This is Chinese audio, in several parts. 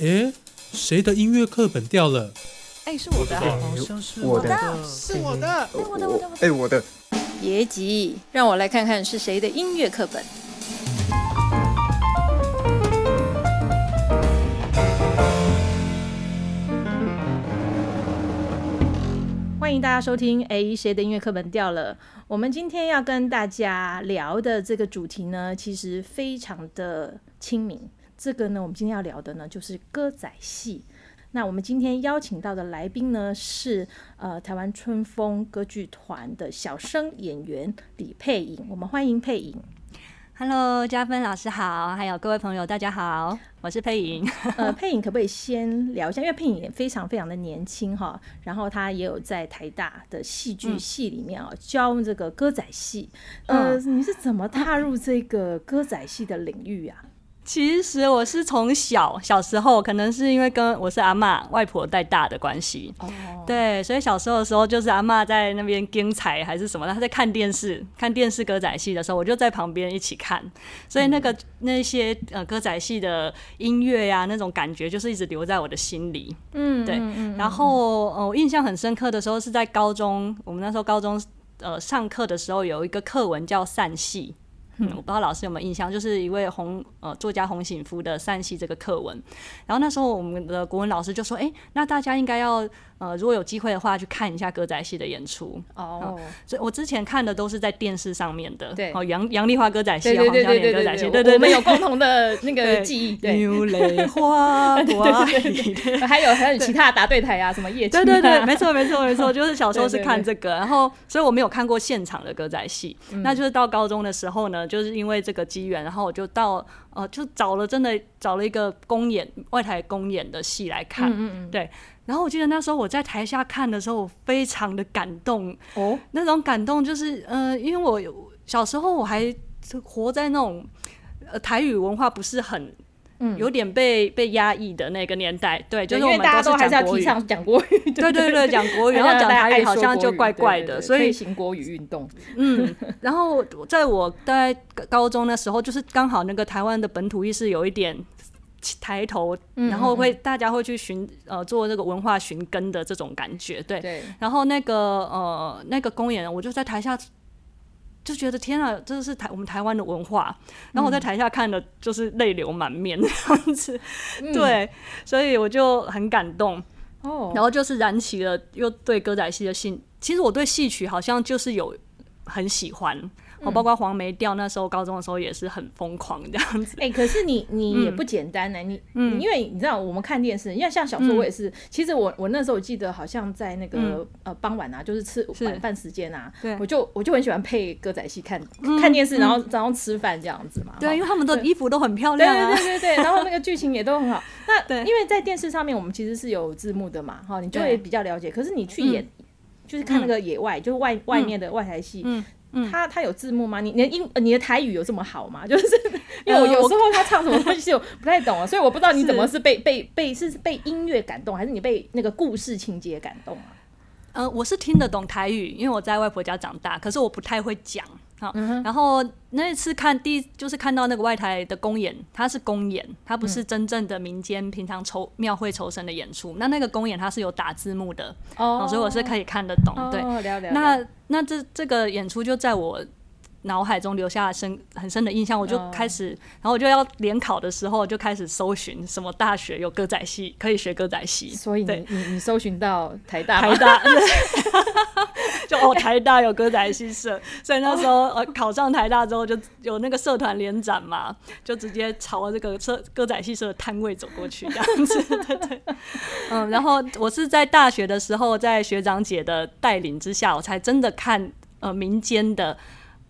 诶，谁的音乐课本掉了？哎，是我的，好像是我的是我的。哎，我的，我的，我的。哎，我的。别急，让我来看看是谁的音乐课本。欢迎大家收听。哎，谁的音乐课本掉了？我们今天要跟大家聊的这个主题呢，其实非常的亲民。这个呢，我们今天要聊的呢，就是歌仔戏。那我们今天邀请到的来宾呢，是呃台湾春风歌剧团的小生演员李佩颖。我们欢迎佩颖。Hello，嘉芬老师好，还有各位朋友，大家好，我是佩颖。呃，佩颖可不可以先聊一下？因为佩颖也非常非常的年轻哈，然后她也有在台大的戏剧系里面啊教这个歌仔戏。呃，你是怎么踏入这个歌仔戏的领域啊？其实我是从小小时候，可能是因为跟我是阿妈外婆带大的关系，对，所以小时候的时候就是阿妈在那边精彩还是什么，她在看电视看电视歌仔戏的时候，我就在旁边一起看，所以那个那些呃歌仔戏的音乐呀，那种感觉就是一直留在我的心里，嗯，对。然后呃，我印象很深刻的时候是在高中，我们那时候高中呃上课的时候有一个课文叫散戏。嗯，我不知道老师有没有印象，就是一位红呃作家洪醒夫的《散戏》这个课文，然后那时候我们的国文老师就说：“哎，那大家应该要。”呃，如果有机会的话，去看一下歌仔戏的演出哦。所以我之前看的都是在电视上面的，对，哦，杨杨丽花歌仔戏，黄小莲歌仔戏，对对，我们有共同的 那个记忆。牛泪花 花，还有还有其他答对台啊，什么夜对对对，没错没错没错，就是小时候是看这个，然后所以我没有看过现场的歌仔戏，那就是到高中的时候呢，就是因为这个机缘，然后我就到呃，就找了真的找了一个公演外台公演的戏来看，嗯嗯，对。然后我记得那时候我在台下看的时候，我非常的感动哦。那种感动就是，呃，因为我小时候我还活在那种呃台语文化不是很，嗯，有点被被压抑的那个年代。对，就是我们大家都还是要提倡讲国语，对对对，讲国语，然后讲台语好像就怪怪的，所以行国语运动。嗯，然后在我在高中的时候，就是刚好那个台湾的本土意识有一点。抬头，然后会大家会去寻呃做这个文化寻根的这种感觉，对。然后那个呃那个公演，我就在台下就觉得天啊，这是台我们台湾的文化。然后我在台下看的就是泪流满面这样子，对。所以我就很感动哦。然后就是燃起了又对歌仔戏的兴。其实我对戏曲好像就是有很喜欢。哦，包括黄梅调那时候高中的时候也是很疯狂这样子。哎，可是你你也不简单呢，你嗯，因为你知道我们看电视，因为像小时候我也是，其实我我那时候我记得好像在那个呃傍晚啊，就是吃晚饭时间啊，对，我就我就很喜欢配歌仔戏看看电视，然后然后吃饭这样子嘛。对，因为他们的衣服都很漂亮啊，对对对对，然后那个剧情也都很好。那对，因为在电视上面我们其实是有字幕的嘛，哈，你就会比较了解。可是你去演，就是看那个野外，就是外外面的外台戏，嗯。他他有字幕吗？你你的英你的台语有这么好吗？就是因为我有时候他唱什么东西我不太懂啊，所以我不知道你怎么是被被被是被音乐感动，还是你被那个故事情节感动啊？呃，我是听得懂台语，因为我在外婆家长大，可是我不太会讲。好，然后那一次看第就是看到那个外台的公演，它是公演，它不是真正的民间平常筹庙会筹神的演出。那那个公演它是有打字幕的，哦，所以我是可以看得懂。对，那那这这个演出就在我。脑海中留下深很深的印象，我就开始，然后我就要联考的时候就开始搜寻什么大学有歌仔戏可以学歌仔戏。所以你你你搜寻到台大，台大，就哦台大有歌仔戏社，所以那时候呃考上台大之后就有那个社团联展嘛，就直接朝这个社歌仔戏社的摊位走过去这样子，对对，嗯，然后我是在大学的时候在学长姐的带领之下，我才真的看呃民间的。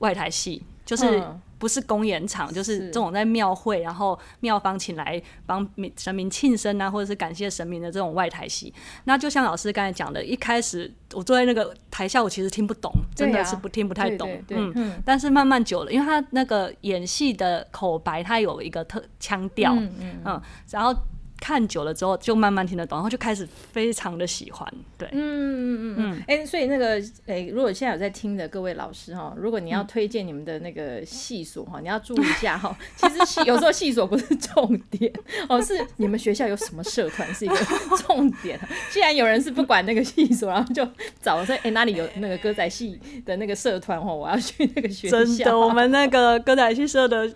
外台戏就是不是公演场，就是这种在庙会，然后庙方请来帮神明庆生啊，或者是感谢神明的这种外台戏。那就像老师刚才讲的，一开始我坐在那个台下，我其实听不懂，真的是不听不太懂。嗯，但是慢慢久了，因为他那个演戏的口白，他有一个特腔调，嗯嗯，然后。看久了之后，就慢慢听得懂，然后就开始非常的喜欢。对，嗯嗯嗯嗯，哎、所以那个哎、如果现在有在听的各位老师哈，如果你要推荐你们的那个系所哈，你要注意一下哈。其实系有时候系所不是重点哦，是你们学校有什么社团是一个重点。既然有人是不管那个系所，然后就找说哎、哪里有那个歌仔戏的那个社团哦，我要去那个学校。真的，我们那个歌仔戏社的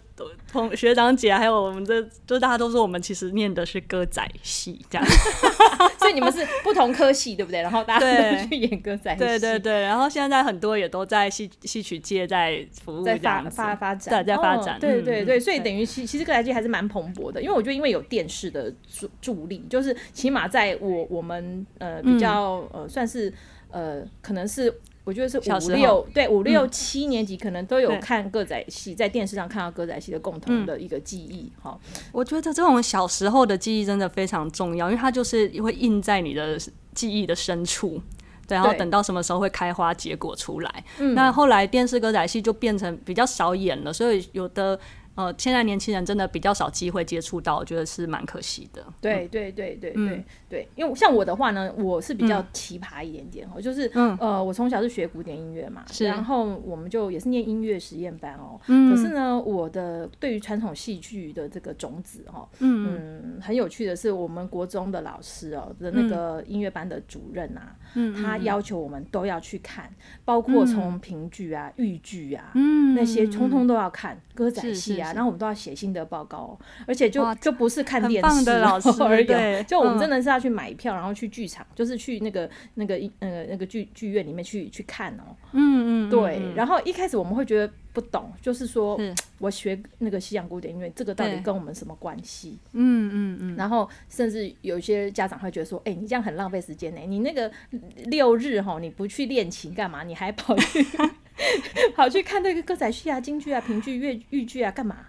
同学长姐，还有我们这，就大家都说我们其实念的是歌仔戏，这样。所以你们是不同科系对不对？然后大家对都去演歌仔戏，对对对，然后现在很多也都在戏戏曲界在服务，在发发发展，对，在发展，哦对嗯对对，所以等于其其实歌仔戏还是蛮蓬勃的，因为我觉得因为有电视的助助力，就是起码在我我们呃比较、呃算是呃可能是。我觉得是五六对五六七年级可能都有看歌仔戏，在电视上看到歌仔戏的共同的一个记忆哈。我觉得这种小时候的记忆真的非常重要，因为它就是会印在你的记忆的深处。对，然后等到什么时候会开花结果出来？嗯那后来电视歌仔戏就变成比较少演了，所以有的呃，现在年轻人真的比较少机会接触到，我觉得是蛮可惜的。对对对对对嗯。对，因为像我的话呢，我是比较奇葩一点点哦，就是嗯。呃，我从小是学古典音乐嘛，是。然后我们就也是念音乐实验班哦，嗯。可是呢，我的对于传统戏剧的这个种子哦，嗯很有趣的是，我们国中的老师哦的那个音乐班的主任啊，嗯他要求我们都要去看，包括从评剧啊、豫剧啊，嗯。那些通通都要看歌仔戏啊，然后我们都要写心得报告哦，而且就就不是看电视的老师 而已哦，对就我们嗯真的是要去买票，然后去剧场，就是去那个那个呃那个剧剧院里面去去看哦。嗯嗯，对，嗯然后一开始我们会觉得不懂，就是说是我学那个西洋古典音乐，这个到底跟我们什么关系？嗯嗯嗯，然后甚至有一些家长会觉得说，哎、你这样很浪费时间呢、你那个六日哈，你不去练琴干嘛？你还跑去 跑去看那个歌仔戏啊、京剧啊、评剧、粤豫剧啊干嘛？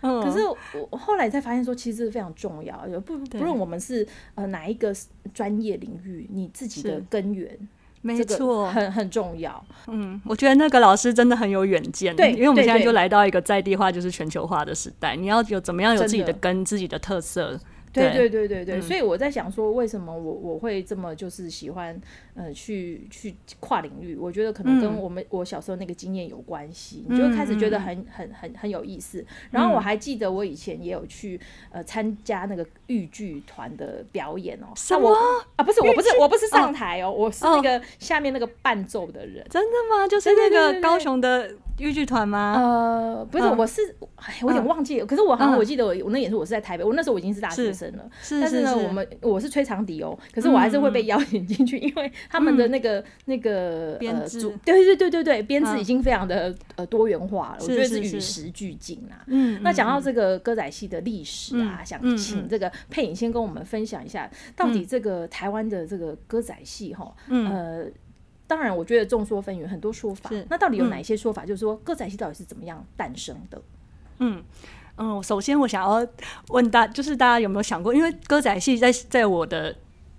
嗯可是我我后来才发现说，其实非常重要，有不不论我们是呃哪一个专业领域，你自己的根源，没错，很很重要。嗯，我觉得那个老师真的很有远见，对因为我们现在就来到一个在地化就是全球化的时代，你要有怎么样有自己的。根、自己的特色，对对对对对所以我在想说，为什么我我会这么就是喜欢呃去去跨领域？我觉得可能跟嗯我们、我小时候那个经验有关系，你就会开始觉得很很很很有意思。然后我还记得我以前也有去呃参加那个豫剧团的表演哦、什那我么啊？不是，我不是我不是上台哦、我是那个下面那个伴奏的人。真的吗？就是那个高雄的豫剧团吗？呃，不是，嗯我是，哎，我有点嗯忘记了。可是我好像嗯我记得我我那演出我是在台北，我那时候我已经是大学生了。是但是呢，我们我是吹长笛哦，可是我还是会被邀请进去，因为他们的那个那个呃，编制组对对对对对，编制嗯已经非常的呃多元化了，我是觉得是与时俱进啊。嗯，那讲到嗯这个歌仔戏的历史啊，嗯想嗯请这个佩影先跟我们分享一下，到底这个台湾的这个歌仔戏哈，嗯呃。当然，我觉得众说纷纭，很多说法是。那到底有嗯哪一些说法？就是说歌仔戏到底是怎么样诞生的？嗯，首先我想要问大，就是大家有没有想过，因为歌仔戏在在我的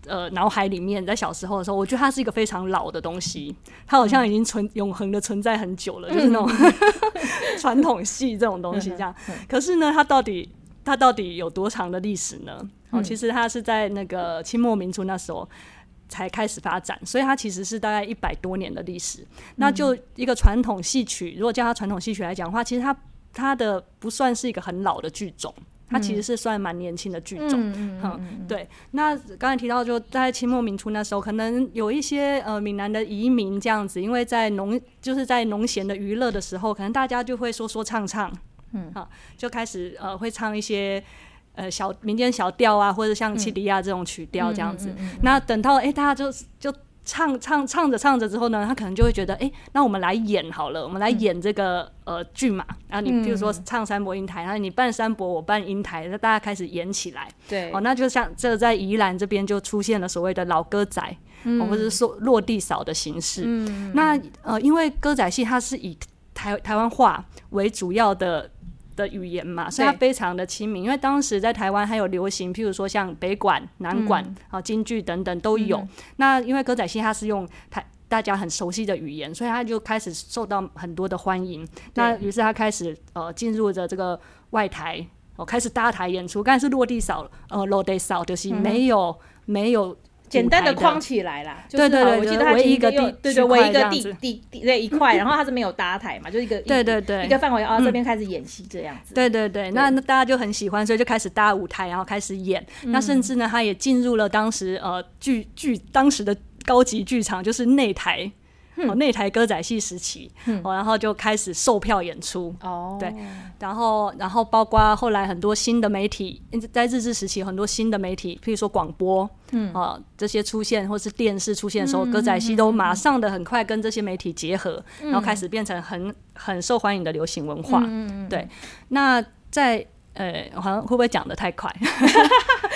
呃脑海里面，在小时候的时候，我觉得它是一个非常老的东西，它好像已经存永恒的存在很久了，就是那种 传统戏这种东西这样。可是呢，它到底它到底有多长的历史呢？哦，其实它是在那个清末民初那时候。才开始发展，所以它其实是大概一百多年的历史。那就一个传统戏曲，如果叫它传统戏曲来讲的话，其实它它的不算是一个很老的剧种，它其实是算蛮年轻的剧种。嗯嗯对，那刚才提到，就在清末民初那时候，可能有一些呃闽南的移民这样子，因为在农就是在农闲的娱乐的时候，可能大家就会说说唱唱，嗯，好，就开始呃会唱一些呃小民间小调啊，或者像七里亚这种曲调这样子。那等到哎、诶大家就就唱唱唱着唱着之后呢，他可能就会觉得，哎、那我们来演好了，我们来演这个、呃剧嘛。然后你比如说唱三伯音台，然后你扮三伯，我扮音台，那大家开始演起来。对哦，那就像这个在宜兰这边就出现了所谓的老歌仔，哦、或者是说落地扫的形式。那呃，因为歌仔戏它是以台台湾话为主要的。的语言嘛，所以它非常的亲民。因为当时在台湾还有流行，譬如说像北管、南管、啊、京剧等等都有。那因为歌仔戏它是用台大家很熟悉的语言，所以他就开始受到很多的欢迎。那于是他开始呃进入着这个外台哦，开始搭台演出，但是落地少，呃，落地少就是没有、没有简单的。框起来啦，就是对对对我记得它唯一一个地对对，唯一一个地地地那一块，然后它是没有搭台嘛，就一个对对对。一个范围，啊，这边开始演戏这样子，对对对，那那大家就很喜欢，所以就开始搭舞台，然后开始演。嗯那甚至呢，他也进入了当时呃剧剧当时的高级剧场，就是内台。哦，那台歌仔戏时期，哦，然后就开始售票演出，哦，对然后，然后包括后来很多新的媒体，在日治时期很多新的媒体，譬如说广播，嗯，啊这些出现，或是电视出现的时候，歌仔戏都马上的很快跟这些媒体结合，然后开始变成很很受欢迎的流行文化。对，那在呃，好像会不会讲的太快？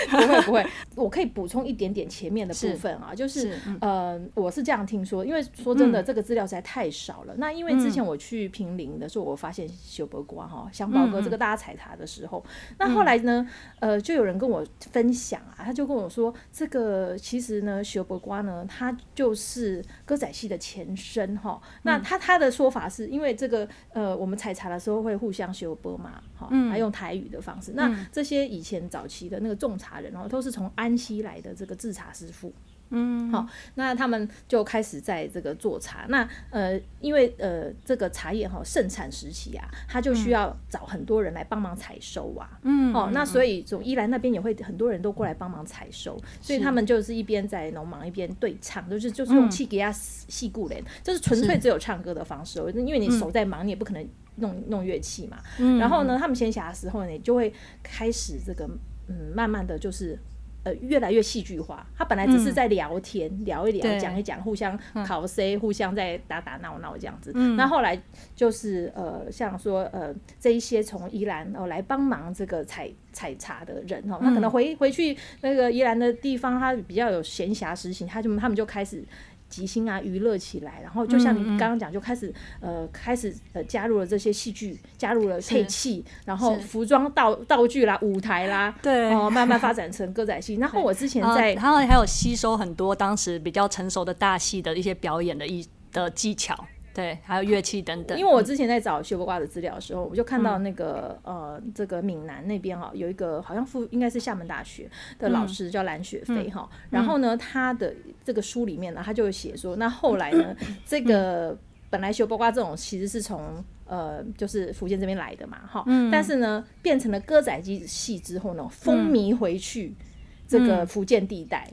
不会不会，我可以补充一点点前面的部分啊，就是呃，我是这样听说，因为说真的，这个资料实在太少了。那因为之前我去平陵的时候，我发现修伯瓜哈香宝哥这个大家采茶的时候，那后来呢，呃，就有人跟我分享啊，他就跟我说，这个其实呢，修伯瓜呢，它就是歌仔戏的前身哈。那他他的说法是因为这个呃，我们采茶的时候会互相修波嘛，哈，还用台语的方式。那这些以前早期的那个种茶人哦，都是从安溪来的这个制茶师傅。嗯，好，那他们就开始在这个做茶。那呃，因为呃这个茶叶哈盛产时期啊，他就需要找很多人来帮忙采收啊。嗯，哦，那所以从依兰那边也会很多人都过来帮忙采收，所以他们就是一边在农忙一边对唱，就是就是用气给他戏故人，就是纯粹只有唱歌的方式哦，因为你手在忙，你也不可能弄弄乐器嘛。然后呢，他们闲暇的时候呢，就会开始这个嗯，慢慢的就是。呃，越来越戏剧化。他本来只是在聊天，聊一聊，讲一讲，互相考 C，、互相在打打闹闹这样子。那后来就是呃，像说呃，这一些从宜兰哦来帮忙这个采采茶的人哦，他可能回回去那个宜兰的地方，他比较有闲暇时情，他就他们就开始。即兴啊，娱乐起来，然后就像你刚刚讲，就开始呃，开始呃，加入了这些戏剧，加入了配器，然后服装道道具啦、舞台啦，对。哦，慢慢发展成歌仔戏。然后我之前在然后还有吸收很多当时比较成熟的大戏的一些表演的一的技巧，对，还有乐器等等。因为我之前在找修波瓜的资料的时候，我就看到那个、呃，这个闽南那边哈、有一个好像附应该是厦门大学的老师叫蓝雪飞哈、然后呢，他的这个书里面呢，他就写说，那后来呢，这个本来修波瓜这种其实是从呃，就是福建这边来的嘛哈，但是呢，变成了歌仔戏之后呢，风靡回去这个福建地带。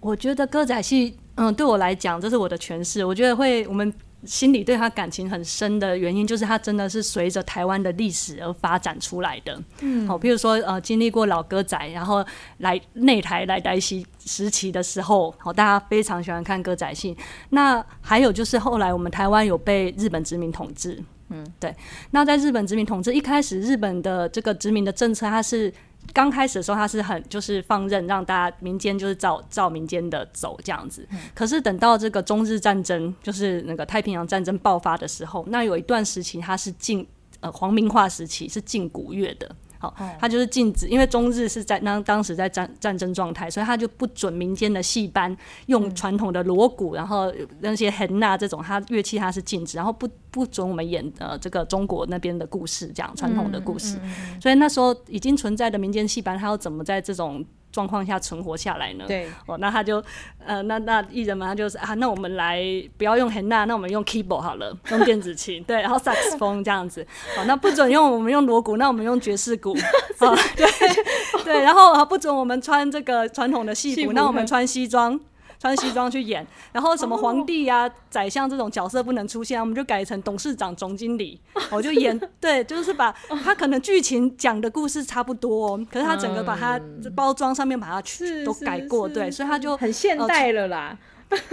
我觉得歌仔戏，嗯，对我来讲，这是我的诠释。我觉得会我们心里对他感情很深的原因，就是他真的是随着台湾的历史而发展出来的。嗯，好，譬如说呃，经历过老歌仔，然后来内台来台西时期的时候，好，大家非常喜欢看歌仔戏。那还有就是后来我们台湾有被日本殖民统治。嗯，对。那在日本殖民统治一开始，日本的这个殖民的政策，它是刚开始的时候，他是很就是放任让大家民间就是照照民间的走这样子。可是等到这个中日战争，就是那个太平洋战争爆发的时候，那有一段时期他是禁呃皇民化时期是禁古乐的。好，它就是禁止，因为中日是在当当时在战战争状态，所以他就不准民间的戏班用传统的锣鼓，然后那些 hen 呐这种，他乐器他是禁止，然后不不准我们演呃这个中国那边的故事，这样传统的故事。所以那时候已经存在的民间戏班，他要怎么在这种状况下存活下来呢？对，哦，那他就呃，那那艺人们他就是啊，那我们来不要用 hen 呐，那我们用 keyboard 好了，用电子琴，对，然后萨克斯风这样子。好，那不准用我们用锣鼓，那我们用爵士鼓。哦，对 对，然后啊不准我们穿这个传统的戏服那我们穿西装。穿西装去演，然后什么皇帝啊、宰相这种角色不能出现，我们就改成董事长、总经理，我就演 对，就是把他可能剧情讲的故事差不多、哦，可是他整个把它包装上面把它都改过，对，所以他就很现代了啦。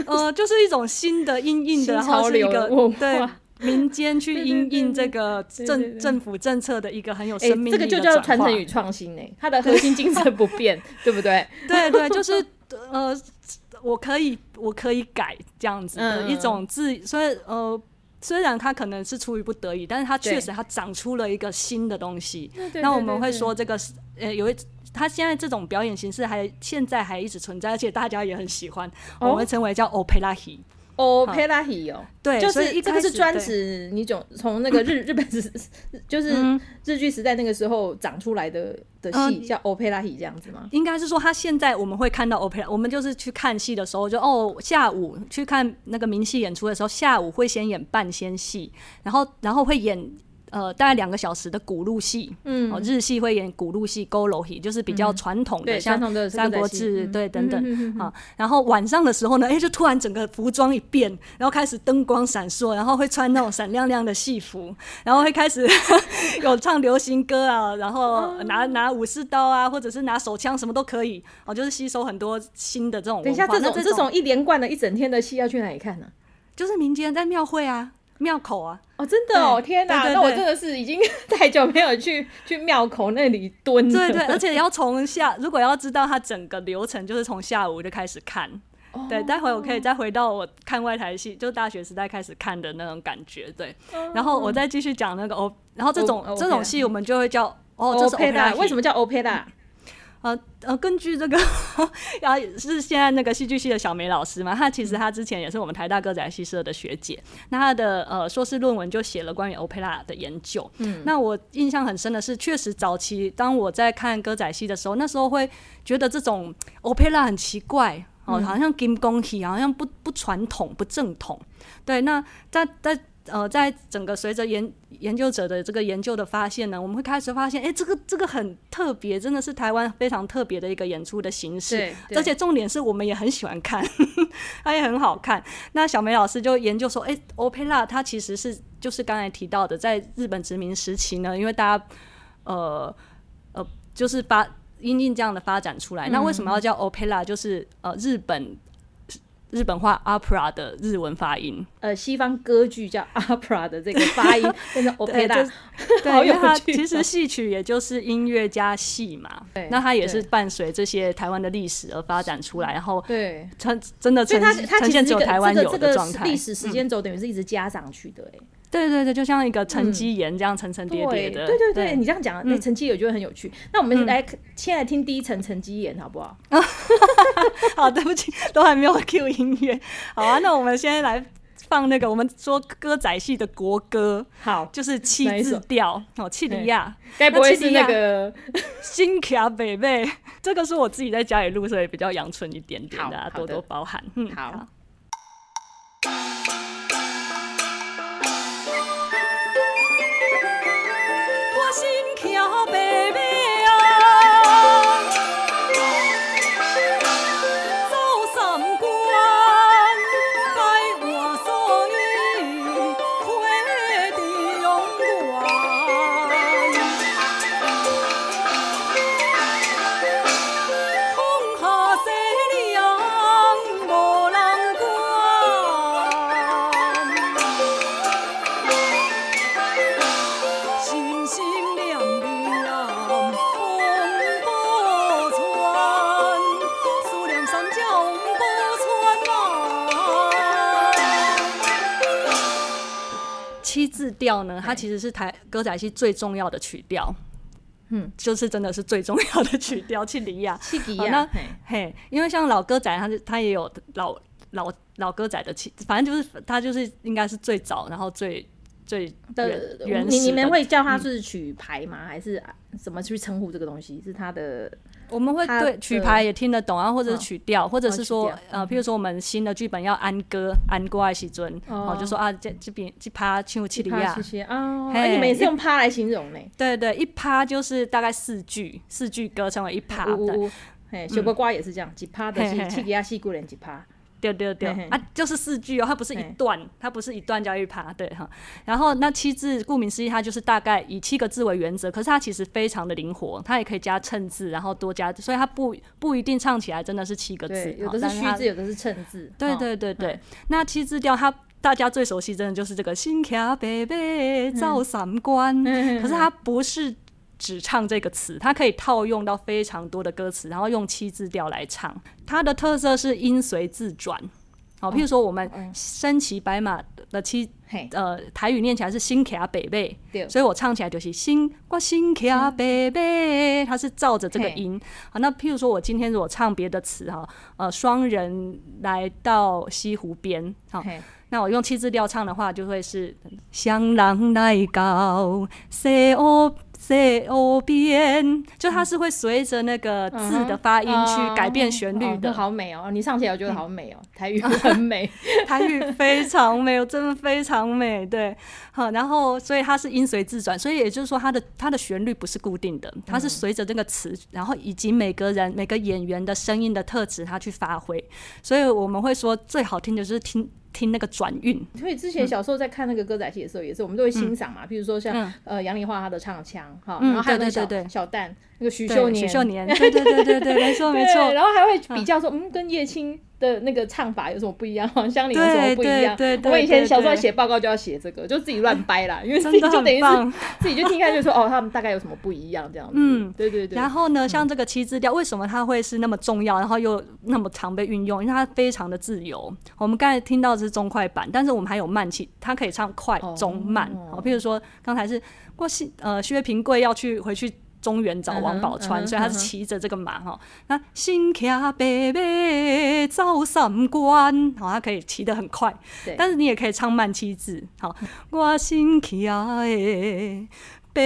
呃，就是一种新的阴印的，新然后潮是一个对化。民间去应这个政政府政策的一个很有哎、生命这个就叫传承与创新呢、它的核心精神不变，对不对？对对，就是呃，我可以我可以改这样子的嗯一种自，所以呃。虽然他可能是出于不得已，但是他确实他长出了一个新的东西。那我们会说这个是呃有一，他现在这种表演形式还现在还一直存在，而且大家也很喜欢，哦我们称为叫 opera h opera h 哦，对，就是这个是专指你从从那个日 日本时，就是嗯。日剧时代那个时候长出来的的戏，嗯叫 opera h 这样子吗？应该是说，他现在我们会看到欧佩拉我们就是去看戏的时候就，哦，下午去看那个明戏演出的时候，下午会先演半仙戏，然后然后会演呃大概两个小时的古路戏，嗯哦，日戏会演古路戏、勾楼戏，就是比较传统的，三国志》嗯对等等。啊，然后晚上的时候呢，哎，就突然整个服装一变，然后开始灯光闪烁，然后会穿那种闪亮亮的戏服，然后会开始 有唱流行歌啊，然后拿拿武士刀啊，或者是拿手枪，什么都可以哦，就是吸收很多新的这种。等一下，这种这种一连贯的一整天的戏要去哪里看呢？就是民间在庙会啊、庙口啊，哦，真的哦，天哪！对对对那我真的是已经 太久没有去去庙口那里蹲了。对对，而且要从下，如果要知道它整个流程，就是从下午就开始看。哦对，待会我可以再回到我看外台戏，就大学时代开始看的那种感觉。对，然后我再继续讲那个哦，然后这种哦这种戏我们就会叫哦，这是 opera，opera 为什么叫 opera？呃呃，根据这个，然后是现在那个戏剧系的小梅老师嘛，她其实她之前也是我们台大歌仔戏社的学姐，那她的呃硕士论文就写了关于 opera 的研究。嗯，那我印象很深的是，确实早期当我在看歌仔戏的时候，那时候会觉得这种 opera 很奇怪。哦，好像金宫戏，好像不不传统、不正统。对，那在在呃，在整个随着研研究者的这个研究的发现呢，我们会开始发现，哎、这个这个很特别，真的是台湾非常特别的一个演出的形式。而且重点是我们也很喜欢看，它也很好看。那小梅老师就研究说，哎、o p e r a 它其实是就是刚才提到的，在日本殖民时期呢，因为大家呃呃就是发因应这样的发展出来。那为什么要叫 opera？就是呃日本日本话 opera 的日文发音。呃，西方歌剧叫 opera 的这个发音 变成对，就 opera，好有趣哦其实戏曲也就是音乐加戏嘛对，那它也是伴随这些台湾的历史而发展出来，然后对。呈真的所呈呈现只有这个台湾有的状态。嗯历史时间轴等于是一直加上去的，哎，对对对，就像一个沉积岩这样层层叠叠的。对对对，你这样讲，那嗯沉积岩我觉得很有趣。那我们来先来听第一层沉积岩好不好？好，对不起，都还没有 Q 音乐。好啊，那我们先来放那个我们说歌仔戏的国歌，好，就是七字调。哦，契里亚。该不会是那个？新卡北贝，这个是我自己在家里录，所以比较阳春一点点，的大家多多包涵。嗯，好。我调呢，它其实是台歌仔戏最重要的曲调。嗯，就是真的是最重要的曲调，去里亚。契吉好那亚，嘿嘿，因为像老歌仔，他是他也有老老老歌仔的气，反正就是他就是应该是最早，然后最最的原原始的你你们会叫它是曲牌吗？还是怎么去称呼这个东西？是它的我们会对曲牌也听得懂啊，或者是嗯。曲调，或者是曲说呃，譬如说我们新的剧本要安歌，安歌爱喜尊，哦。哦，就说啊这这边这趴唱七里亚谢，谢啊，嘿。哎你们也是用趴来形容呢？对对，一趴就是大概四句，四句歌称为一趴，对。呜小瓜瓜也是这样，几趴的是嘿嘿嘿契吉亚戏骨人几趴，对对对嘿嘿。啊，就是四句哦，它不是一段，它不是一段教育趴，对哈。然后那七字，顾名思义，它就是大概以七个字为原则，可是它其实非常的灵活，它也可以加衬字，然后多加，所以它不不一定唱起来真的是七个字，，有的是虚字，有的是衬字，对对对对，那七字调它。大家最熟悉，真的就是这个“心卡北北照三关”，嗯。可是它不是只唱这个词，它可以套用到非常多的歌词，然后用七字调来唱。它的特色是音随自转，好，譬如说我们身骑白马的七嘿，呃台语念起来是新卡北贝，对。所以我唱起来就是新我新卡北贝，它是照着这个音。好，那譬如说我今天如果唱别的词哈，呃，双人来到西湖边，好，嘿，那我用七字调唱的话，就会是向人来高西湖西湖边，就它是会随着那个字的发音去改变旋律哦的。好美哦！你唱起来我觉得好美哦，台语很美。台语非常美，真的非常美，对，好，然后所以它是音随自转，所以也就是说它的它的旋律不是固定的，它是随着这个词，然后以及每个人每个演员的声音的特质，它去发挥，所以我们会说最好听的就是听听那个转韵，所以之前小时候在看那个歌仔戏的时候，也是我们都会欣赏嘛，比如说像嗯。呃杨丽花她的唱腔哈，嗯然后还有那个小小旦那个徐秀年，许秀年，对对对对对，没错没，错，然后还会比较说，嗯，跟叶青的那个唱法有什么不一样？黄香菱有什么不一样？对对对我以前小时候对写报告就要写这个，就自己乱掰啦，因为自己就等于是。自己就听看，就说哦，他们大概有什么不一样这样子。嗯对对对。然后呢，像这个七字调，为什么它会是那么重要，然后又那么常被运用？因为它非常的自由。我们刚才听到的是中快板，但是我们还有慢气，它可以唱快、中、慢。哦，譬如说刚才是过西呃薛平贵要去回去。中原找王宝钏，嗯所以他是骑着这个马哈。那新骑白马走三关，好，他可以骑得很快。但是你也可以唱慢七字，好，我新骑的白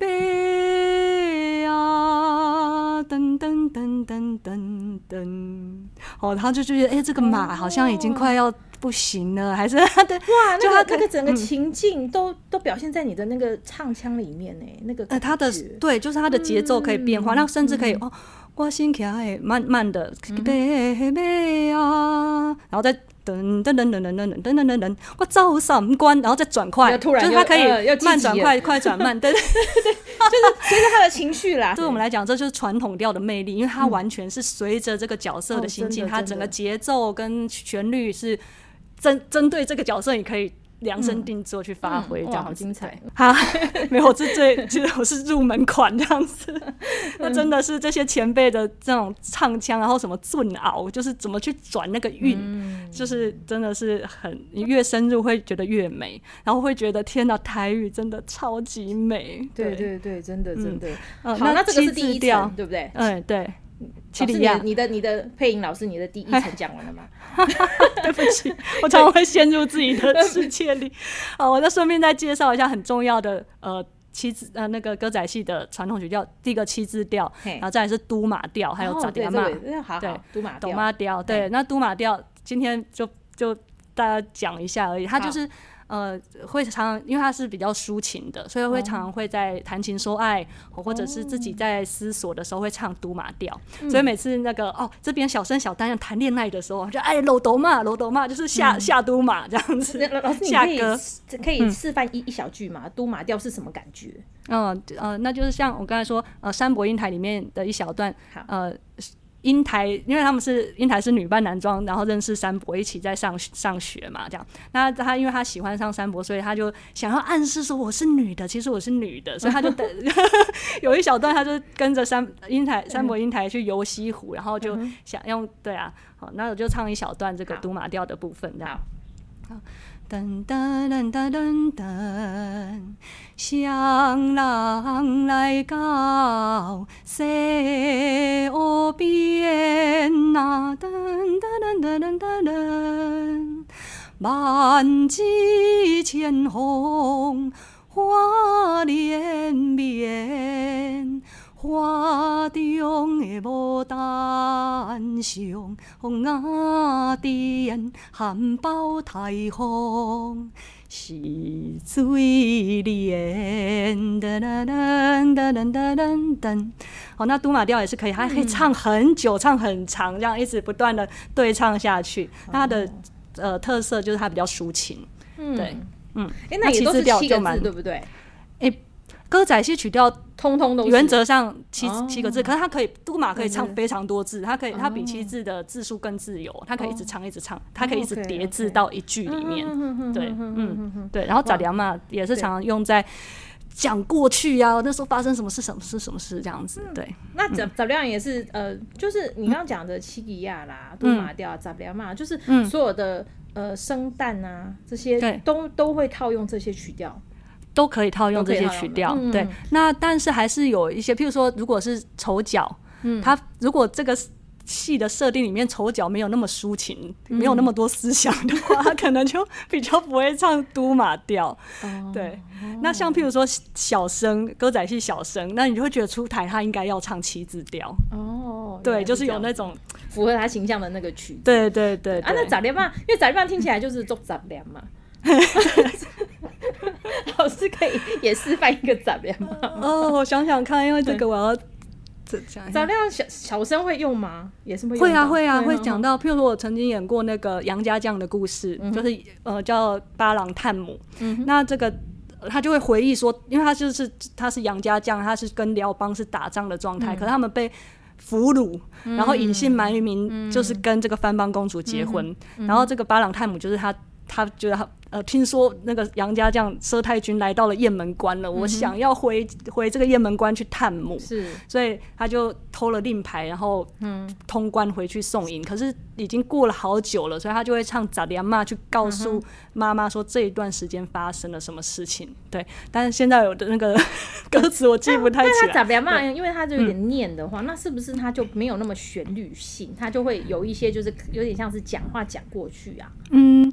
马啊，噔噔噔噔噔噔，哦，他就觉得，哎、这个马好像已经快要不行了，还是他的哇，就他那个那个整个情境都都表现在你的那个唱腔里面呢，那个呃，他的对，就是他的节奏可以变化，那、甚至可以哦，我心起来慢慢的贝贝啊，然后再噔噔噔噔噔噔噔噔噔噔，我走三关，然后再转快，突然就是他可以慢转快，快转慢，对对就是。随着他的情绪啦。对我们来讲，这就是传统调的魅力，因为它完全是随着这个角色哦的心境，它整个节奏跟旋律是针针对这个角色，你可以量身定做去发挥，这样子好精彩。好，没有，我是最，其 实我是入门款这样子。那真的是这些前辈的这种唱腔，然后什么俊熬，就是怎么去转那个韵，嗯就是真的是很，你越深入会觉得越美，然后会觉得天呐，台语真的超级美。对对对，真的真的。嗯好，那这个是第一字调层，对不对？嗯，对。七里亚你的，你的配音老师，你的第一层讲完了吗？对不起，我常常会陷入自己的世界里。好，我再顺便再介绍一下很重要的呃七字呃那个歌仔戏的传统曲调，第一个七字调，然后再来是都马调，还有哦咋地嘛，对都马斗调马调。对，那都马调今天就就大家讲一下而已，它就是。呃，会常常因为它是比较抒情的，所以会常常会在谈情说爱，或者是自己在思索的时候会唱都马调。所以每次那个哦，这边小生小旦要谈恋爱的时候，就哎搂斗嘛，搂斗嘛，就是下、下都马这样子那。老师，你可以下歌可以示范一一小句嘛？都马调是什么感觉？嗯呃，那就是像我刚才说，呃，山伯英台里面的一小段好，呃，英台，因为他们是英台是女扮男装，然后认识山伯，一起在上上学嘛，这样。那他因为他喜欢上山伯，所以他就想要暗示说我是女的，其实我是女的，所以他就等 有一小段，他就跟着山英台山伯英台去游西湖，然后就想用对啊，好，那我就唱一小段这个好。都马调的部分，这样。好，噔噔噔噔噔噔，双人来到西湖边呐，噔噔噔噔噔噔，万紫千红花连绵。花中的牡丹香，风啊点含苞待放，是最莲。噔噔噔噔噔噔噔噔。好，那杜马调也是可以，还可以唱很久，唱很长，这样一直不断的对唱下去。它的呃特色就是它比较抒情，对，嗯，哎，那也都是七个字，对不对？歌仔戏曲调通通都是原则上七哦七个字，可是它可以杜马可以唱非常多字，它可以它哦比七字的字数更自由，它可以一直唱一直唱，它可以一直叠字到一句里面。对，嗯嗯，对。然后杂粮嘛也是常常用在讲过去呀、那时候发生什么事，什么事，什么事这样子。嗯对，那早早亮也是呃，就是你刚刚讲的七吉亚啦、杜马调啊、早亮嘛，就是所有的呃生旦啊这些对都都会套用这些曲调。都可以套用这些曲调。嗯对，那但是还是有一些，譬如说，如果是丑角，嗯，他如果这个戏的设定里面丑角没有那么抒情，没有那么多思想的话，他可能就比较不会唱都马调。哦对，那像譬如说小生歌仔戏小生，那你就会觉得出台他应该要唱七字调。哦，原对，就是有那种，符合他形象的那个曲子。对对对啊，那对早亮嘛，因为早亮听起来就是做杂粮嘛。老师可以也示范一个早亮吗？哦，我想想看，因为这个我要这讲一下早亮小小生会用吗？也是会用会啊会啊会哦讲到，譬如说我曾经演过那个杨家将的故事，就是呃叫八郎探母，那这个。呃他就会回忆说，因为他就是他是杨家将，他是跟辽邦是打仗的状态，可是他们被俘虏，然后隐姓埋名，就是跟这个番邦公主结婚，然后这个巴朗太母就是他，他觉得他呃，听说那个杨家将佘太君来到了雁门关了，我想要回回这个雁门关去探母，是所以他就偷了令牌，然后嗯通关回去送迎。可是已经过了好久了，所以他就会唱《咋连嘛》去告诉妈妈说这一段时间发生了什么事情。对，但是现在有的那个 歌词我记不太起来。亮嘛，因为他就有点念的话，那是不是他就没有那么旋律性？他就会有一些就是有点像是讲话讲过去啊。嗯，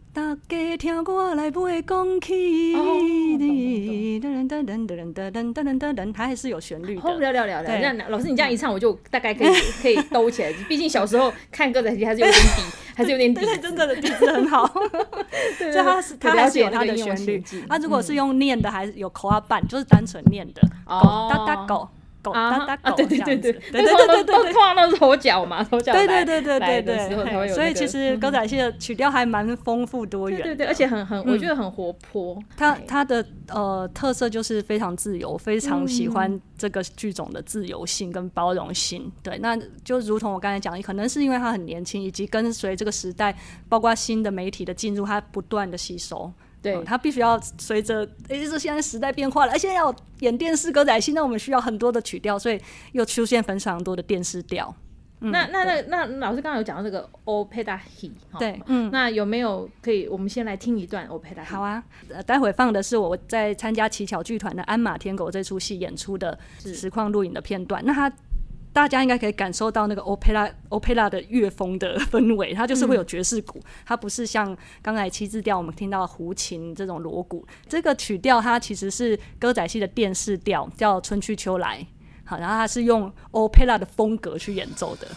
大家听我来背讲起，噔噔噔噔噔噔噔噔噔噔，它还是有旋律哦，的。聊聊聊聊，对那老师你这样一唱，我就大概可以可以兜起来。毕竟小时候看歌仔戏还是有点底，还是有点底对，真的的底子很好，对就它是它还是有它的旋律。它如果是用念的，还是有口啊伴，就是单纯念的，哦哒哒狗，狗啊哒哒啊狗，对对对对，对对对对对通常都是头角嘛，头角对来对对对来对所以其实歌仔戏的曲调还蛮丰富多元。对对对，而且很很，我觉得很活泼。哎它它的呃特色就是非常自由，非常喜欢这个剧种的自由性跟包容性。对，那就如同我刚才讲，可能是因为他很年轻，以及跟随这个时代，包括新的媒体的进入，它不断的吸收。对嗯他必须要随着，诶，这现在时代变化了，而且要演电视歌仔戏，那我们需要很多的曲调，所以又出现非常多的电视调。那那那那老师刚刚有讲到这个 opera he，对，嗯。那有没有可以？我们先来听一段 opera。好，啊，呃，待会放的是我在参加乞巧剧团的《鞍马天狗》这出戏演出的实况录影的片段。那它大家应该可以感受到那个 opera opera 的乐风的氛围，它就是会有爵士鼓，它不是像刚才七字调我们听到的胡琴这种锣鼓。这个曲调它其实是歌仔戏的电视调，叫《春去秋来》。好，然后它是用 opera 的风格去演奏的。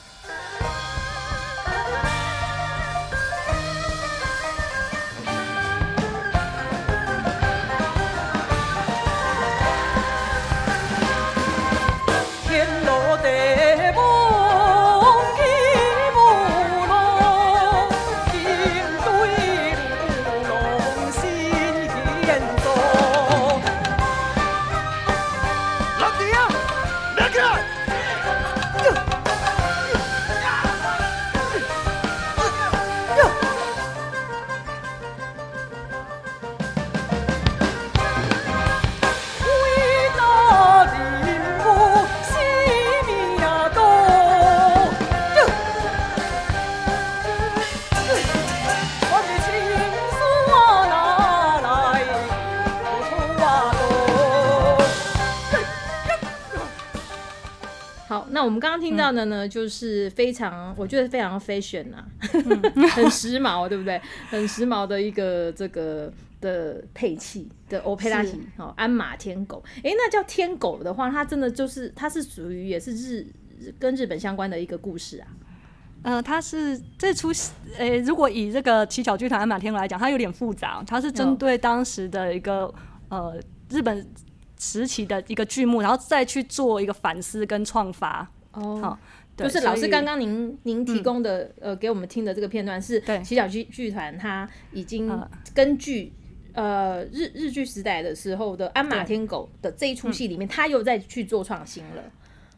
我们刚刚听到的呢，就是非常，我觉得非常 fashion 啊，很时髦，对不对？很时髦的一个这个的配器的欧佩拉体，哦，鞍马天狗。诶，那叫天狗的话，它真的就是它是属于也是日跟日本相关的一个故事啊。呃，它是这出戏，呃，如果以这个七巧剧团鞍马天狗来讲，它有点复杂，它是针嗯对当时的一个呃日本时期的一个剧目，然后再去做一个反思跟创发。哦。好，就是老师刚刚您您提供的、呃给我们听的这个片段是对。乞巧剧剧团，它已经呃。根据呃日日剧时代的时候的鞍马天狗的这一出戏里面，他又再去做创新了。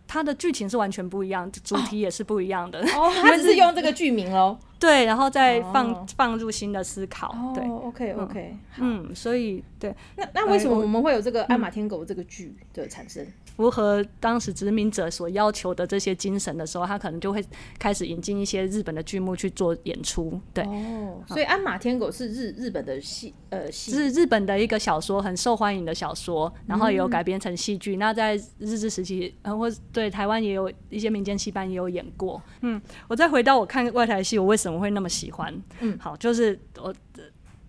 它的剧情是完全不一样，主题也是不一样的。哦，他只是 用这个剧名喽。对，然后再放、哦放入新的思考。对，哦，OK OK，嗯，所以对那那为什么呃我我们会有这个鞍马天狗这个剧的产生？符合当时殖民者所要求的这些精神的时候，他可能就会开始引进一些日本的剧目去做演出。对，哦，所以鞍马天狗是日日本的戏呃戏是日本的一个小说，很受欢迎的小说，然后也有改编成戏剧。那在日治时期，呃，或对台湾也有一些民间戏班也有演过。嗯，我再回到我看外台戏，我为什么会那么喜欢？嗯好，就是我。呃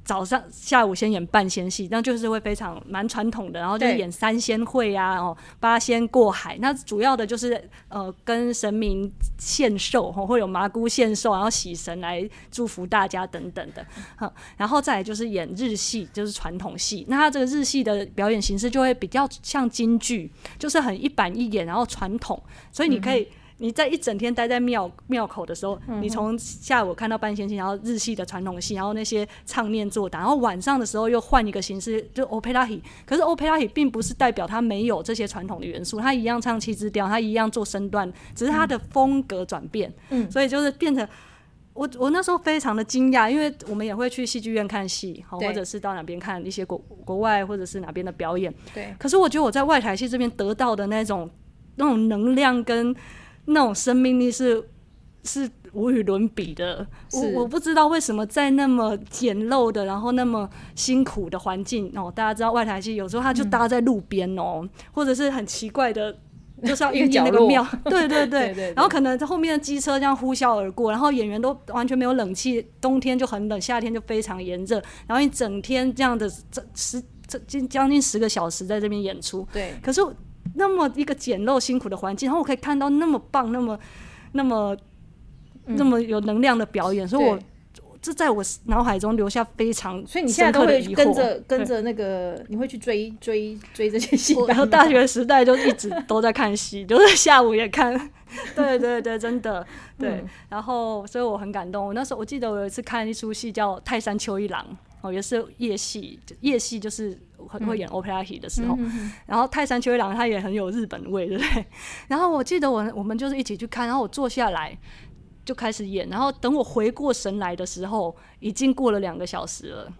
早上、下午先演半仙戏，那就是会非常蛮传统的，然后就是演三仙会啊，哦，八仙过海。那主要的就是呃跟神明献寿，哦，会有麻姑献寿，然后喜神来祝福大家等等的。好，然后再来就是演日戏，就是传统戏。那它这个日戏的表演形式就会比较像京剧，就是很一板一眼，然后传统，所以你可以。你在一整天待在庙庙口的时候，你从下午看到半仙戏，然后日系的传统戏，然后那些唱念做打，然后晚上的时候又换一个形式，就 opera。可是 opera 并不是代表它没有这些传统的元素，它一样唱七支调，它一样做身段，只是它的风格转变。嗯所以就是变成我我那时候非常的惊讶，因为我们也会去戏剧院看戏，好，或者是到哪边看一些国国外或者是哪边的表演。对可是我觉得我在外台戏这边得到的那种那种能量跟那种生命力是是无与伦比的。我我不知道为什么在那么简陋的，然后那么辛苦的环境哦，大家知道外台戏有时候它就搭在路边哦，或者是很奇怪的。就是要一个运进那个庙，对对 对。对对 对。然后可能在后面的机车这样呼啸而过，然后演员都完全没有冷气，冬天就很冷，夏天就非常炎热，然后一整天这样的这十这近将近十个小时在这边演出，对。可是那么一个简陋辛苦的环境，然后我可以看到那么棒、那么、那么、那么有能量的表演，所以我这在我脑海中留下非常所以你现在都会跟着跟着那个，你会去追追追这些戏然后大学时代就一直都在看戏，就是下午也看。对对对，真的。对。嗯。然后，所以我很感动。我那时候我记得我有一次看一出戏叫《泰山秋一郎》，哦，也是夜戏，就夜戏就是很会演 opera 戏的时候。嗯然后泰山秋一郎他也很有日本味，对不对？然后我记得我我们就是一起去看，然后我坐下来就开始演，然后等我回过神来的时候，已经过了两个小时了。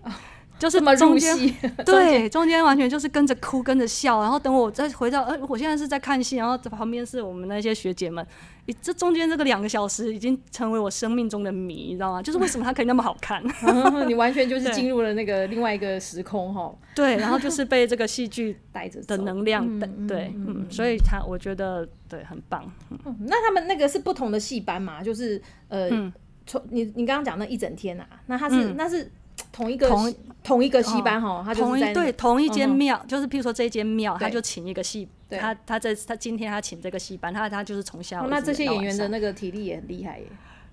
就是 中间，对，中间完全就是跟着哭，跟着笑，然后等我再回到，呃，我现在是在看戏，然后旁边是我们那些学姐们，诶这中间这个两个小时已经成为我生命中的谜，你知道吗？就是为什么它可以那么好看？你完全就是 进入了那个另外一个时空哈，对，然后就是被这个戏剧带着的能量对，嗯嗯，所以他我觉得对很棒，那他们那个是不同的戏班嘛？就是呃，从你你刚刚讲那一整天啊，那他是、嗯那是同一个同戏同一个戏班哈，他就同一对同一间庙，就是譬如说这一间庙，他就请一个戏，他他在他今天他请这个戏班，他他就是从下午哦那这些演员的那个体力也很厉害耶。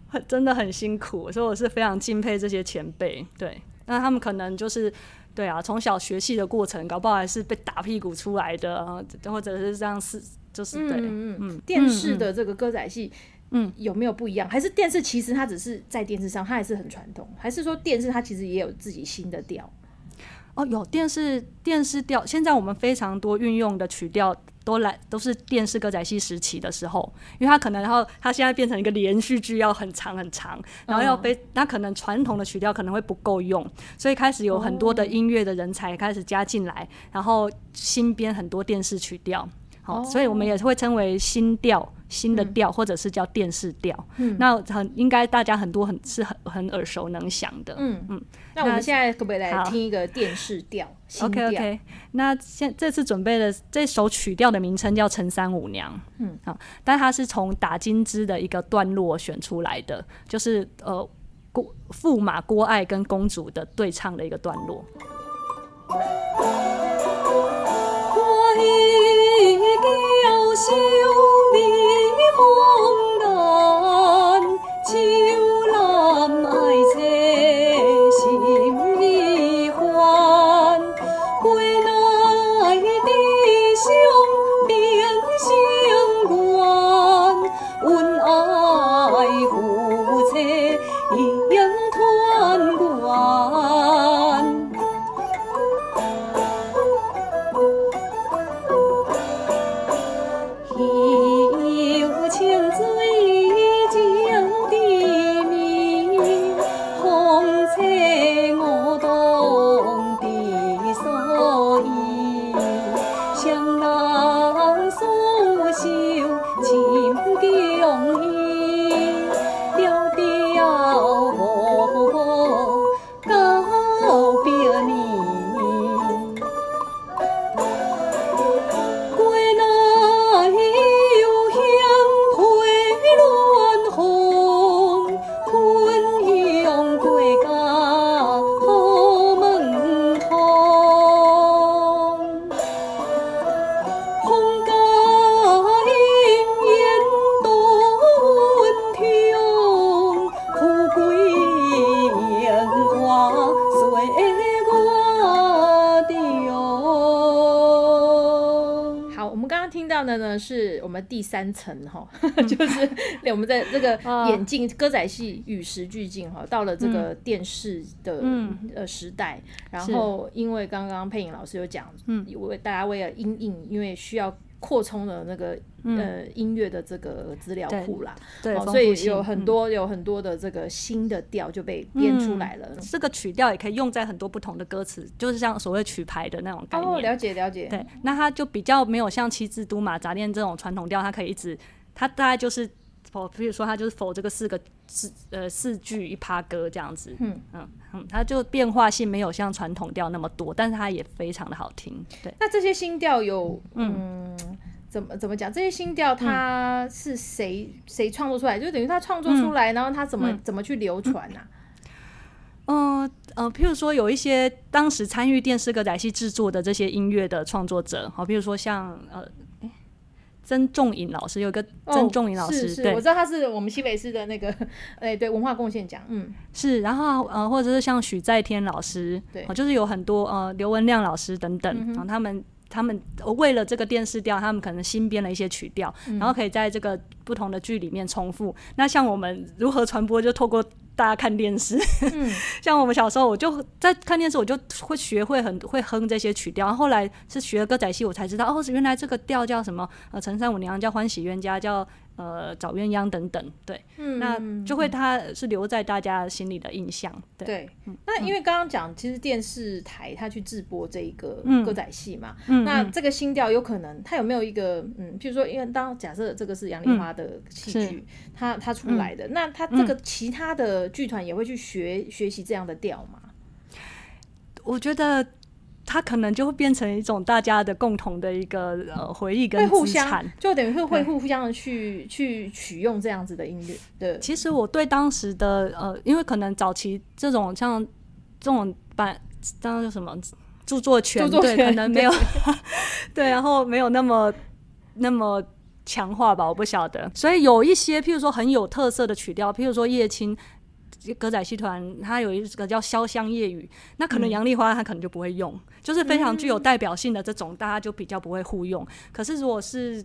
很 真的很辛苦，所以我是非常敬佩这些前辈。对，那他们可能就是对啊，从小学戏的过程，搞不好还是被打屁股出来的，啊或者是这样是就是对，嗯嗯嗯。电视的这个歌仔戏，嗯，有没有不一样？还是电视其实它只是在电视上，它还是很传统？还是说电视它其实也有自己新的调？哦，有电视电视调，现在我们非常多运用的曲调都来都是电视歌仔戏时期的时候，因为它可能然后它现在变成一个连续剧，要很长很长，然后要被它可能传统的曲调可能会不够用，所以开始有很多的音乐的人才开始加进来，然后新编很多电视曲调。好，所以我们也会称为新调、新的调，或者是叫电视调。嗯那很应该大家很多很是很很耳熟能详的。嗯嗯。那我们现在可不可以来好听一个电视调？？OK OK，那现这次准备的这首曲调的名称叫《陈三五娘》，嗯，好，但它是从打金枝的一个段落选出来的，就是呃郭驸马郭爱跟公主的对唱的一个段落。我叫小美第三层哈，就是我们在这个哦眼镜歌仔戏与时俱进哈，到了这个电视的、嗯。呃时代，然后因为刚刚佩颖老师有讲，嗯，为大家为了因应，因为需要扩充的那个、呃音乐的这个资料库啦，嗯对，哦，所以有很嗯多、有很多的这个新的调就被编出来了。这个曲调也可以用在很多不同的歌词，就是像所谓曲牌的那种概念。哦，了解了解，对，那它就比较没有像七字都马杂念这种传统调，它可以一直，它大概就是否，比如说它就是否这个四个四呃四句一趴歌这样子，嗯嗯嗯，它就变化性没有像传统调那么多，但是它也非常的好听，对。那这些新调有嗯。怎么怎么讲？这些新调它是谁谁创作出来？就等于他创作出来，然后他怎么、怎么去流传啊？嗯呃，譬如说有一些当时参与电视歌仔戏制作的这些音乐的创作者，好，譬如说像呃，曾仲颖老师有一个曾仲颖老师，哦是是，对我知道他是我们西北市的那个，哎、对，文化贡献奖，嗯，是，然后呃，或者是像许在天老师，对哦就是有很多呃刘文亮老师等等，然后他们他们呃为了这个电视调，他们可能新编了一些曲调，然后可以在这个不同的剧里面重复。那像我们如何传播，就透过大家看电视，像我们小时候，我就在看电视，我就会学会很会哼这些曲调。然后后来是学了歌仔戏，我才知道哦，原来这个调叫什么？呃，陈三五娘叫欢喜冤家，叫呃找鸳鸯等等。对，那就会它是留在大家心里的印象。对，对。那因为刚刚讲，其实电视台它去制播这一个嗯歌仔戏嘛，那这个新调有可能它有没有一个嗯，譬如说，因为当假设这个是杨丽花的戏剧，它它出来的，那它这个其他的剧团也会去学学习这样的调吗？我觉得它可能就会变成一种大家的共同的一个呃回忆会跟互相资产。就等于会会互相的去去取用这样子的音乐对，其实我对当时的呃，因为可能早期这种像这种版，当叫什么著作权，对，著作权可能没有 对，然后没有那么那么强化吧，我不晓得。所以有一些，譬如说很有特色的曲调，譬如说叶青。歌仔戏团它有一个叫《潇湘夜雨》，那可能杨丽花她可能就不会用，就是非常具有代表性的这种，大家就比较不会互用。可是如果是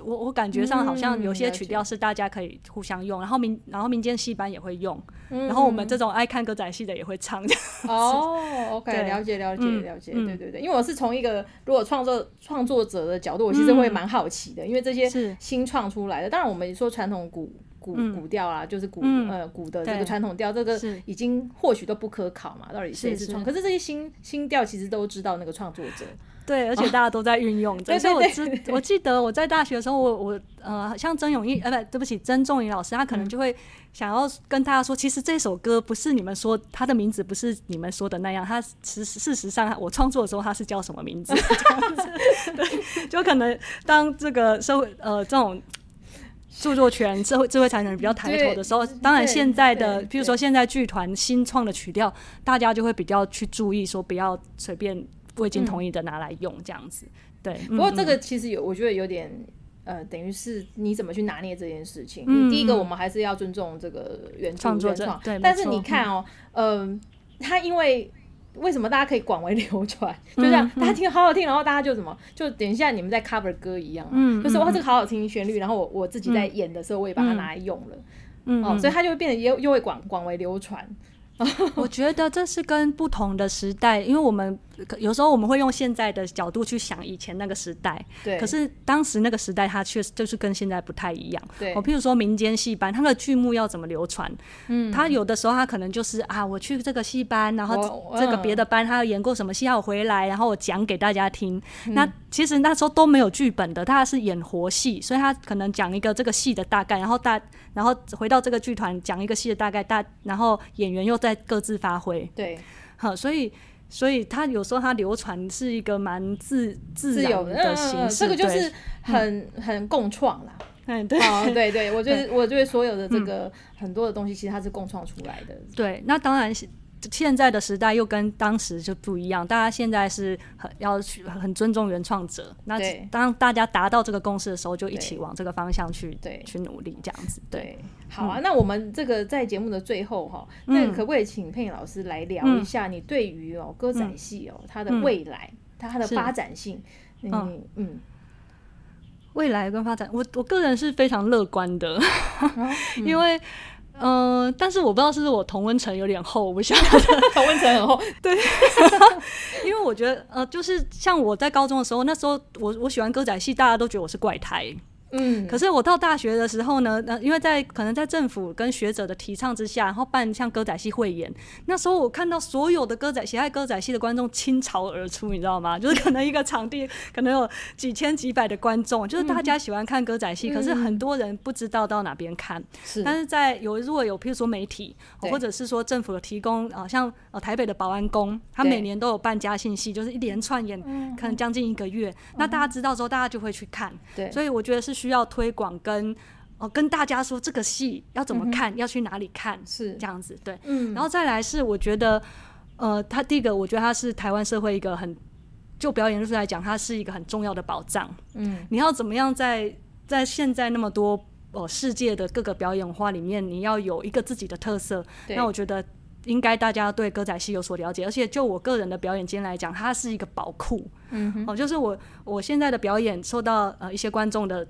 我我感觉上好像有些曲调是大家可以互相用，然后民然后民间戏班也会用，嗯。然后我们这种爱看歌仔戏的也会唱。哦，OK，对。了解了解嗯了解，嗯。对对对，因为我是从一个如果创作创作者的角度，我其实会蛮好奇的，因为这些是。新创出来的，当然我们说传统古古嗯。古调啦，就是古嗯。呃古的这个传统调，这个是。已经或许都不可考嘛，到底谁是是创？可是这些新新调其实都知道那个创作者，对，而且大家都在运用 所以我对知我记得我在大学的时候，我我呃，像曾永义呃不对不起，曾仲颖老师，他可嗯。能就会想要跟大家说，其实这首歌不是你们说他的名字不是你们说的那样，他实事实上我创作的时候他是叫什么名字？对，就可能当这个社会呃这种。著作权、智慧智慧财产权比较抬头的时候，当然现在的，对譬如说现在剧团新创的曲调，大家就会比较去注意，说不要随便未经同意的拿来用这样子。对，不过嗯这个其实有，我觉得有点。呃，等于是你怎么去拿捏这件事情？嗯第一个，嗯我们还是要尊重这个原创作原创。但是你看哦，嗯，他因为为什么大家可以广为流传？就这样，嗯大家听好好听，然后大家就怎么，就等一下你们在 cover 歌一样啊，嗯就是哇，嗯这个好好听旋律，然后我我自己在演的时候，我也把它拿来用了，哦，嗯哦所以它就会变得又又会广广为流传。我觉得这是跟不同的时代，因为我们有时候我们会用现在的角度去想以前那个时代，对，可是当时那个时代它确实就是跟现在不太一样。对我譬如说民间戏班，它的剧目要怎么流传？嗯，他有的时候他可能就是啊，我去这个戏班，然后这个嗯别的班他有演过什么戏，要我回来，然后我讲给大家听。嗯那其实那时候都没有剧本的，他是演活戏，所以他可能讲一个这个戏的大概，然后大然后回到这个剧团讲一个戏的大概，大然后演员又在各自发挥，对好，所以。所以它有时候它流传是一个蛮自自由的形式，这个就对是很很共创啦。嗯对哦，对对，我觉得 我觉得所有的这个很多的东西，其实它是共创出来的。对，那当然是现在的时代又跟当时就不一样，大家现在是很要去很尊重原创者。那当大家达到这个共识的时候，就一起往这个方向去对。去努力，这样子。对，对，好啊，那我们这个在节目的最后哈，那可不可以请佩颖老师来聊一下你对于哦歌仔戏哦它的未来，它它的发展性，嗯嗯嗯，未来跟发展，我我个人是非常乐观的，哦。因为。呃，但是我不知道是不是我同温层有点厚，我不晓得。同温层很厚，对 因为我觉得，呃，就是像我在高中的时候，那时候我我喜欢歌仔戏，大家都觉得我是怪胎。嗯，可是我到大学的时候呢，呃，因为在可能在政府跟学者的提倡之下，然后办像歌仔戏汇演，那时候我看到所有的歌仔喜爱歌仔戏的观众倾巢而出，你知道吗？就是可能一个场地可能有几千几百的观众，就是大家喜欢看歌仔戏，可是很多人不知道到哪边看。是但是在有如果有譬如说媒体，或者是说政府有提供啊、呃像呃台北的保安宫，他每年都有办嘉信戏，就是一连串演，可能将近一个月。那大家知道之后，大家就会去看。对，所以我觉得是需要推广跟哦跟大家说这个戏要怎么看，要去哪里看，是这样子对。嗯然后再来是我觉得，呃，他第一个我觉得他是台湾社会一个很就表演艺术来讲，它是一个很重要的保障。嗯，你要怎么样在在现在那么多呃世界的各个表演化里面，你要有一个自己的特色。那我觉得。应该大家对歌仔戏有所了解，而且就我个人的表演经验来讲，它是一个宝库。嗯，哦，就是我我现在的表演受到呃一些观众的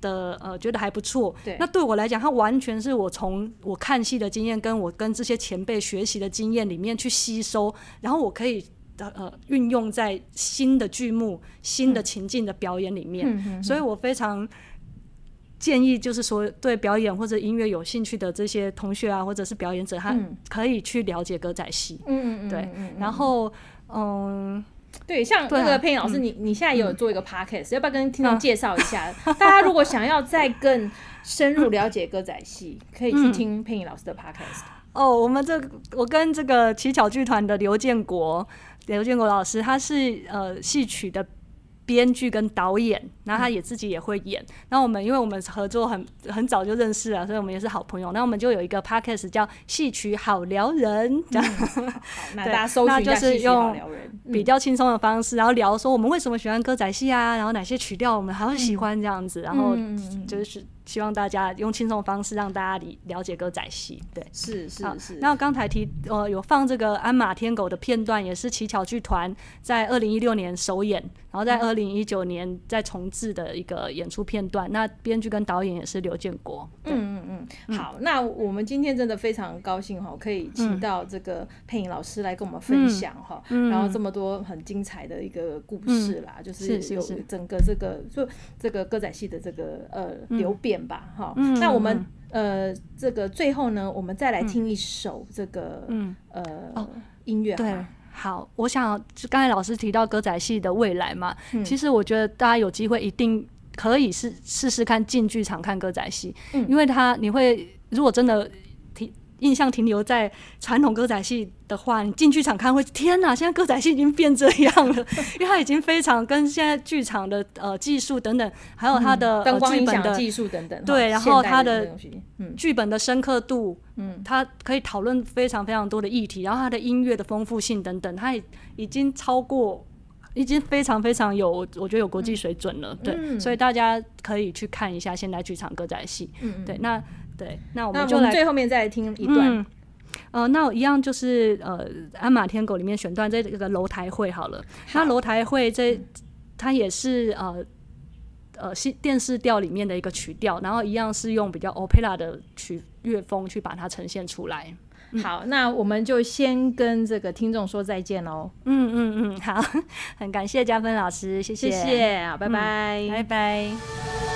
的呃觉得还不错，对。那对我来讲，它完全是我从我看戏的经验，跟我跟这些前辈学习的经验里面去吸收，然后我可以呃呃运用在新的剧目、新的情境的表演里面，嗯哼所以我非常。建议就是说，对表演或者音乐有兴趣的这些同学啊，或者是表演者，他嗯。可以去了解歌仔戏。嗯嗯嗯，对。然后嗯，对，像那个佩颖老师，你你现在也有做一个 podcast，要不要跟听众嗯介绍一下？大家如果想要再更深入了解歌仔戏，可以去听佩颖老师的 podcast。哦，我们这我跟这个奇巧剧团的刘建国，刘建国老师，他是呃戏曲的编剧跟导演，然后他也自己也会演。然后我们因为我们合作很很早就认识了，所以我们也是好朋友。那我们就有一个 podcast 叫《戏曲好聊人》，这样、好，那对大家搜寻一下那就是用比较轻松的方式，然后聊说我们为什么喜欢歌仔戏啊，然后哪些曲调我们还会喜欢这样子，然后就是希望大家用轻松的方式让大家理了解歌仔戏，对。是是是，那我刚才提呃有放这个鞍马天狗的片段，也是乞巧剧团在二零一六年首演，然后嗯。在二零一九年再重置的一个演出片段。那编剧跟导演也是刘建国。嗯嗯嗯，好，那我们今天真的非常高兴哈，可以请到这个配音老师来跟我们分享哈，嗯。然后这么多很精彩的一个故事啦，就是有整个这个就这个歌仔戏的这个呃流变吧哈。嗯那我们呃这个最后呢，我们再来听一首这个嗯。呃音乐好对，好，我想就刚才老师提到歌仔戏的未来嘛，嗯。其实我觉得大家有机会一定可以试试试看进剧场看歌仔戏，嗯。因为它你会如果真的停印象停留在传统歌仔戏的话，你进剧场看会天哪，现在歌仔戏已经变这样了，因为它已经非常跟现在剧场的呃技术等等，还有它的、嗯灯光呃、剧本的音响技术等等，对然后它的剧本的深刻度，嗯，它可以讨论非常非常多的议题，然后它的音乐的丰富性等等，它已已经超过，已经非常非常有，我觉得有国际水准了。对，嗯。所以大家可以去看一下现代剧场歌仔戏。对，那对，那我们们就来最后面再来听一段，嗯。呃，那我一样就是呃，《鞍马天狗》里面选段这个楼台会好了。那楼台会这它也是呃呃戏电视调里面的一个曲调，然后一样是用比较 opera 的曲乐风去把它呈现出来。好，那我们就先跟这个听众说再见喽，嗯嗯嗯，好，很感谢嘉芬老师，谢谢谢，谢，好，拜拜。拜拜。